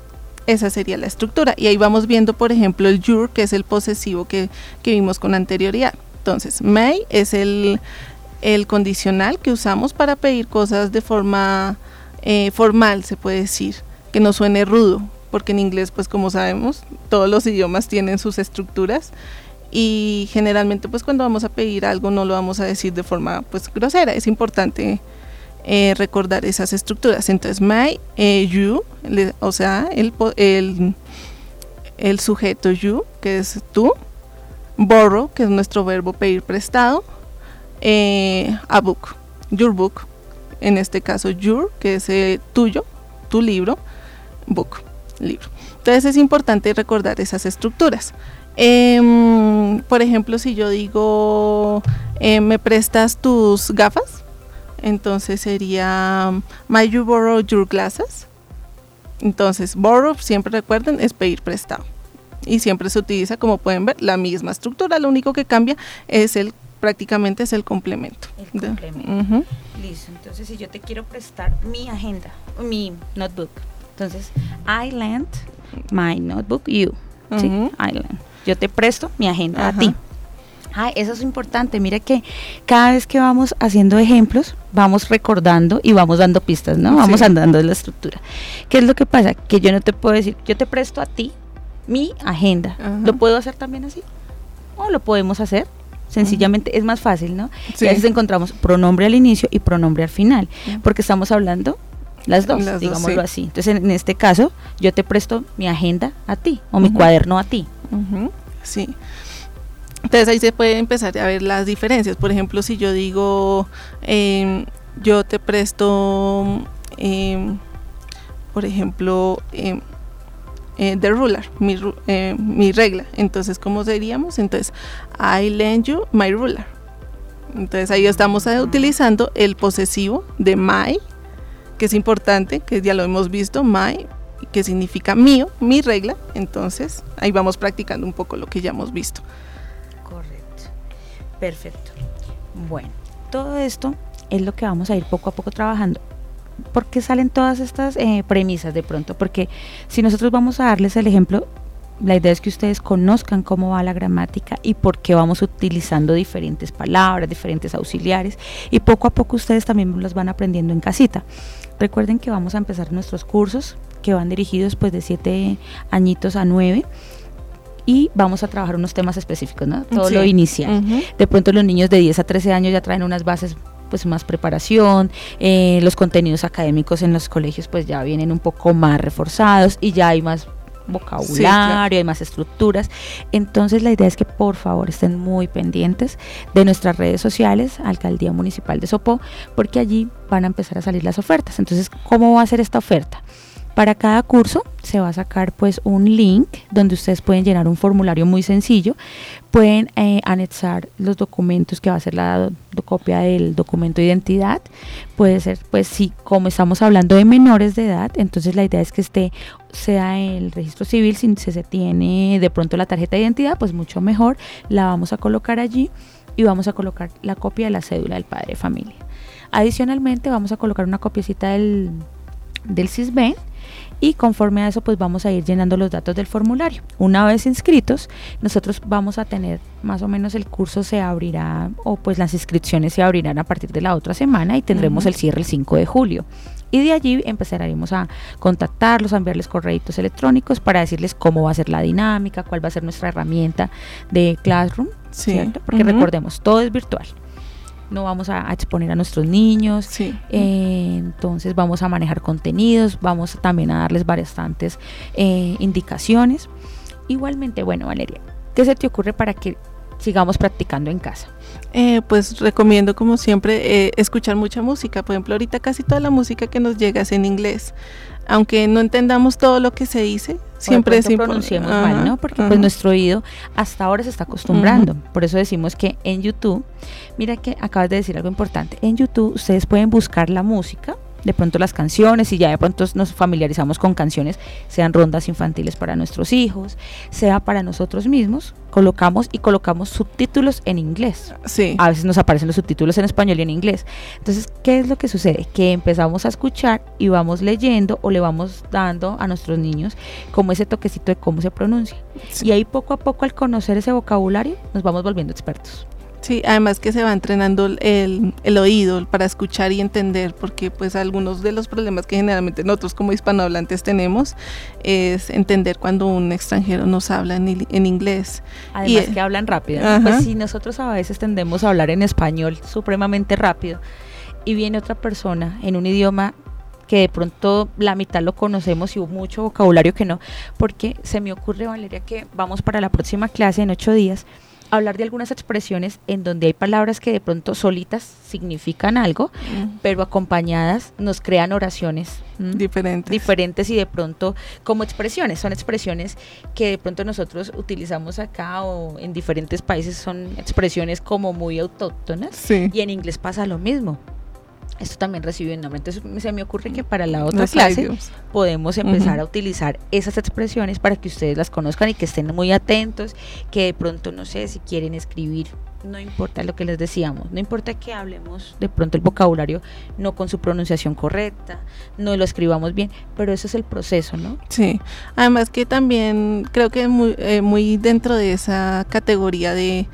Esa sería la estructura. Y ahí vamos viendo, por ejemplo, el your, que es el posesivo que, que vimos con anterioridad. Entonces, may es el, el condicional que usamos para pedir cosas de forma eh, formal, se puede decir, que no suene rudo, porque en inglés, pues como sabemos, todos los idiomas tienen sus estructuras y generalmente, pues cuando vamos a pedir algo no lo vamos a decir de forma, pues grosera. Es importante eh, recordar esas estructuras. Entonces, my, eh, you, o sea, el, el, el sujeto you, que es tú, borrow, que es nuestro verbo pedir prestado, eh, a book, your book, en este caso your, que es tuyo, tu libro, book, libro. Entonces es importante recordar esas estructuras. Em, por ejemplo, si yo digo, eh, ¿me prestas tus gafas? Entonces sería, ¿my you borrow your glasses? Entonces, borrow, siempre recuerden, es pedir prestado. Y siempre se utiliza, como pueden ver, la misma estructura. Lo único que cambia es el, prácticamente es el complemento. El. Listo, entonces si yo te quiero prestar mi agenda, mi notebook, entonces I lend my notebook you. I. Yo te presto mi agenda a ti. Ay, eso es importante. Mira que cada vez que vamos haciendo ejemplos, vamos recordando y vamos dando pistas, ¿no? Vamos Sí. andando de la estructura. ¿Qué es lo que pasa? Que yo no te puedo decir, yo te presto a ti mi agenda. ¿Lo puedo hacer también así? ¿O lo podemos hacer? Sencillamente es más fácil, ¿no? Sí. Y a veces encontramos pronombre al inicio y pronombre al final, porque estamos hablando las dos, Las dos, digámoslo sí. así. Entonces, en, este caso, yo te presto mi agenda a ti o mi cuaderno a ti. Sí. Entonces ahí se puede empezar a ver las diferencias. Por ejemplo, si yo digo, em, yo te presto, em, por ejemplo, em, eh, the ruler, mi, eh, mi regla. Entonces, ¿cómo seríamos? Entonces, I lend you my ruler. Entonces ahí estamos eh, utilizando el posesivo de my, que es importante, que ya lo hemos visto, my, que significa mío, mi regla. Entonces ahí vamos practicando un poco lo que ya hemos visto. Correcto. Perfecto. Bueno, todo esto es lo que vamos a ir poco a poco trabajando ¿por qué salen todas estas eh, premisas de pronto? Porque si nosotros vamos a darles el ejemplo, la idea es que ustedes conozcan cómo va la gramática y por qué vamos utilizando diferentes palabras, diferentes auxiliares y poco a poco ustedes también los van aprendiendo en casita. Recuerden que vamos a empezar nuestros cursos que van dirigidos pues de 7 añitos a 9 y vamos a trabajar unos temas específicos, ¿no? Todo lo inicial. De pronto los niños de 10 a 13 años ya traen unas bases pues más preparación, eh, los contenidos académicos en los colegios pues ya vienen un poco más reforzados y ya hay más vocabulario, hay más estructuras. Entonces la idea es que por favor estén muy pendientes de nuestras redes sociales, Alcaldía Municipal de Sopó, porque allí van a empezar a salir las ofertas. Entonces, ¿cómo va a ser esta oferta? Para cada curso se va a sacar pues un link donde ustedes pueden llenar un formulario muy sencillo, pueden eh, anexar los documentos que va a ser la copia del documento de identidad, puede ser pues si como estamos hablando de menores de edad, entonces la idea es que esté sea el registro civil, si se tiene de pronto la tarjeta de identidad, pues mucho mejor, la vamos a colocar allí y vamos a colocar la copia de la cédula del padre de familia. Adicionalmente vamos a colocar una copiecita del, del CISBEN y conforme a eso pues vamos a ir llenando los datos del formulario. Una vez inscritos, nosotros vamos a tener más o menos el curso se abrirá o pues las inscripciones se abrirán a partir de la otra semana y tendremos el cierre el 5 de julio. Y de allí empezaremos a contactarlos, a enviarles correitos electrónicos para decirles cómo va a ser la dinámica, cuál va a ser nuestra herramienta de Classroom, ¿cierto? Porque recordemos, todo es virtual no vamos a, exponer a nuestros niños, eh, entonces vamos a manejar contenidos, vamos también a darles bastantes eh, indicaciones. Igualmente, bueno, Valeria, ¿qué se te ocurre para que sigamos practicando en casa? Eh, pues recomiendo como siempre escuchar mucha música. Por ejemplo, ahorita casi toda la música que nos llega es en inglés aunque no entendamos todo lo que se dice, siempre es pronunciamos mal, ¿no? Porque pues nuestro oído hasta ahora se está acostumbrando. Por eso decimos que en YouTube, mira que acabas de decir algo importante. En YouTube ustedes pueden buscar la música de pronto las canciones y ya de pronto nos familiarizamos con canciones, sean rondas infantiles para nuestros hijos, sea para nosotros mismos, colocamos y colocamos subtítulos en inglés. Sí. A veces nos aparecen los subtítulos en español y en inglés. Entonces, ¿qué es lo que sucede? Que empezamos a escuchar y vamos leyendo o le vamos dando a nuestros niños como ese toquecito de cómo se pronuncia. Y ahí poco a poco al conocer ese vocabulario nos vamos volviendo expertos. Sí, además que se va entrenando el, el, oído para escuchar y entender, porque pues algunos de los problemas que generalmente nosotros como hispanohablantes tenemos es entender cuando un extranjero nos habla en, en inglés. Además que hablan rápido. Pues si nosotros a veces tendemos a hablar en español supremamente rápido y viene otra persona en un idioma que de pronto la mitad lo conocemos y mucho vocabulario que no, porque se me ocurre, Valeria, que vamos para la próxima clase en ocho días hablar de algunas expresiones en donde hay palabras que de pronto solitas significan algo, pero acompañadas nos crean oraciones diferentes. diferentes y de pronto como expresiones, son expresiones que de pronto nosotros utilizamos acá o en diferentes países. Son expresiones como muy autóctonas y en inglés pasa lo mismo esto también recibe un nombre. Entonces se me ocurre que para la otra clase podemos empezar a utilizar esas expresiones para que ustedes las conozcan y que estén muy atentos, que de pronto, no sé, si quieren escribir, no importa lo que les decíamos, no importa que hablemos de pronto el vocabulario no con su pronunciación correcta, no lo escribamos bien, pero eso es el proceso, ¿no? Sí, además que también creo que muy, eh, muy dentro de esa categoría de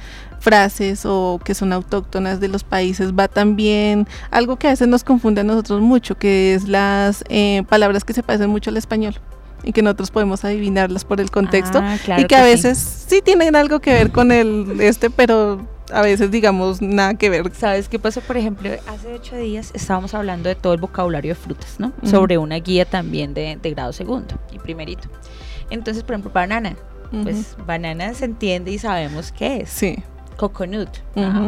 frases o que son autóctonas de los países, va también algo que a veces nos confunde a nosotros mucho, que es las eh, palabras que se parecen mucho al español y que nosotros podemos adivinarlas por el contexto ah, y que, a veces sí. tienen algo que ver con el este, pero a veces digamos nada que ver. ¿Sabes qué pasó? Por ejemplo, hace ocho días estábamos hablando de todo el vocabulario de frutas, ¿no? Sobre una guía también de, grado segundo y primerito. Entonces, por ejemplo, banana. Pues banana se entiende y sabemos qué es. Sí. Coconut.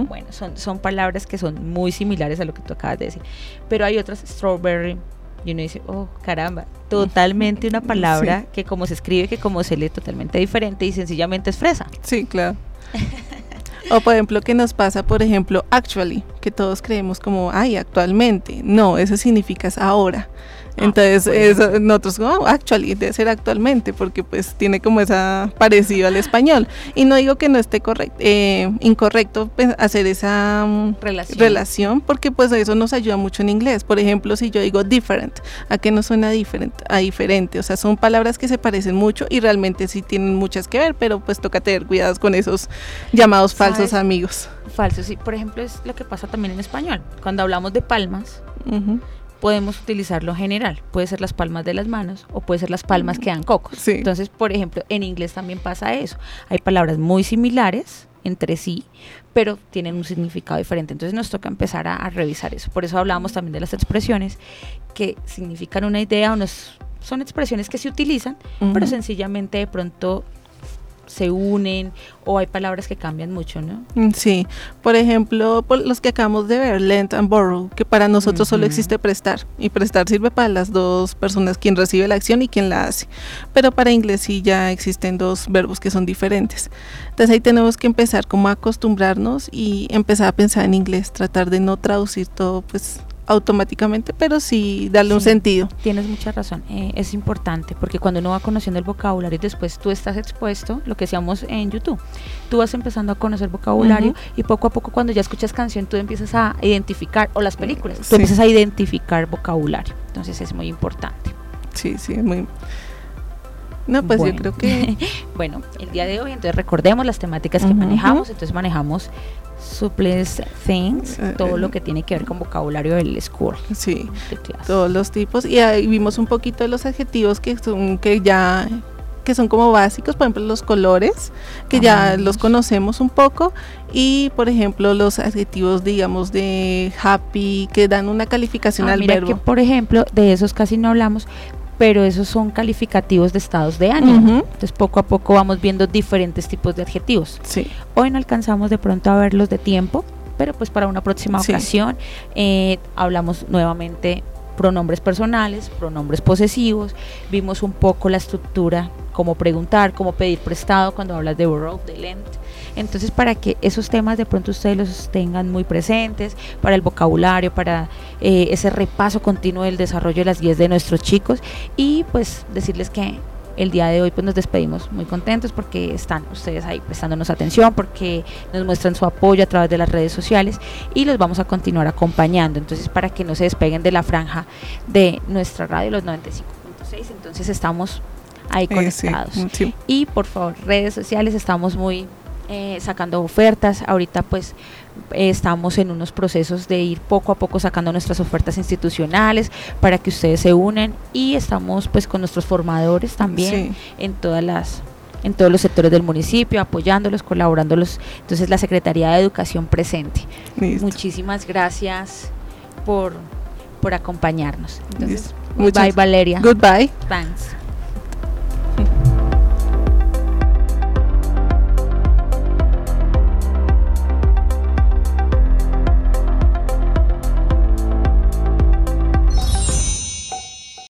bueno, son, son palabras que son muy similares a lo que tú acabas de decir. Pero hay otras, strawberry, y uno dice, oh, caramba, totalmente una palabra que como se escribe, que como se lee, totalmente diferente y sencillamente es fresa. Sí, claro. o por ejemplo, que nos pasa, por ejemplo, actually, que todos creemos como, ay, actualmente. No, eso significa ahora. Ah, Entonces, eso, nosotros, oh, actually, debe ser actualmente, porque pues tiene como esa parecido al español. Y no digo que no esté correcto, eh, incorrecto hacer esa mm, relación. porque pues eso nos ayuda mucho en inglés. Por ejemplo, si yo digo different, ¿a qué no suena different? A diferente. O sea, son palabras que se parecen mucho y realmente sí tienen muchas que ver, pero pues toca tener cuidados con esos llamados falsos amigos. Falsos, sí. Por ejemplo, es lo que pasa también en español. Cuando hablamos de palmas, podemos utilizarlo general. Puede ser las palmas de las manos o puede ser las palmas que dan cocos. Entonces, por ejemplo, en inglés también pasa eso. Hay palabras muy similares entre sí, pero tienen un significado diferente. Entonces nos toca empezar a, revisar eso. Por eso hablamos también de las expresiones que significan una idea o son expresiones que se utilizan, pero sencillamente de pronto se unen o hay palabras que cambian mucho, ¿no? Mm, sí, por ejemplo, los que acabamos de ver, lend and borrow, que para nosotros solo existe prestar y prestar sirve para las dos personas, quien recibe la acción y quien la hace, pero para inglés sí ya existen dos verbos que son diferentes. Entonces ahí tenemos que empezar como a acostumbrarnos y empezar a pensar en inglés, tratar de no traducir todo pues automáticamente, pero sí darle un sentido. Tienes mucha razón, eh, es importante porque cuando uno va conociendo el vocabulario después tú estás expuesto, lo que decíamos en YouTube, tú vas empezando a conocer vocabulario y poco a poco cuando ya escuchas canción tú empiezas a identificar, o las películas, tú empiezas a identificar vocabulario, entonces es muy importante. Sí, sí, es muy... No, pues yo creo que... bueno, el día de hoy, entonces recordemos las temáticas que manejamos, entonces manejamos supplies things, eh, todo lo eh. que tiene que ver con vocabulario del school. Sí, todos los tipos. Y ahí vimos un poquito de los adjetivos que son que ya que son como básicos, por ejemplo los colores, que ya los conocemos un poco, y por ejemplo los adjetivos, digamos, de happy, que dan una calificación ah, al mira que por ejemplo de esos casi no hablamos, pero esos son calificativos de estados de ánimo. Entonces poco a poco vamos viendo diferentes tipos de adjetivos. Sí. Hoy no alcanzamos de pronto a verlos de tiempo, pero pues para una próxima ocasión eh, hablamos nuevamente pronombres personales, pronombres posesivos, vimos un poco la estructura, cómo preguntar, cómo pedir prestado cuando hablas de borrow, de lent, entonces, para que esos temas de pronto ustedes los tengan muy presentes, para el vocabulario, para eh, ese repaso continuo del desarrollo de las guías de nuestros chicos y pues decirles que el día de hoy pues nos despedimos muy contentos porque están ustedes ahí prestándonos atención, porque nos muestran su apoyo a través de las redes sociales y los vamos a continuar acompañando. Entonces para que no se despeguen de la franja de nuestra radio, los 95.6, entonces estamos ahí conectados. Y por favor, redes sociales, estamos muy eh, sacando ofertas. Ahorita pues estamos en unos procesos de ir poco a poco sacando nuestras ofertas institucionales para que ustedes se unen y estamos pues con nuestros formadores también en todas las en todos los sectores del municipio, apoyándolos, colaborándolos. Entonces la Secretaría de Educación presente. Muchísimas gracias por, por acompañarnos. Entonces, bye Valeria. Goodbye. Thanks.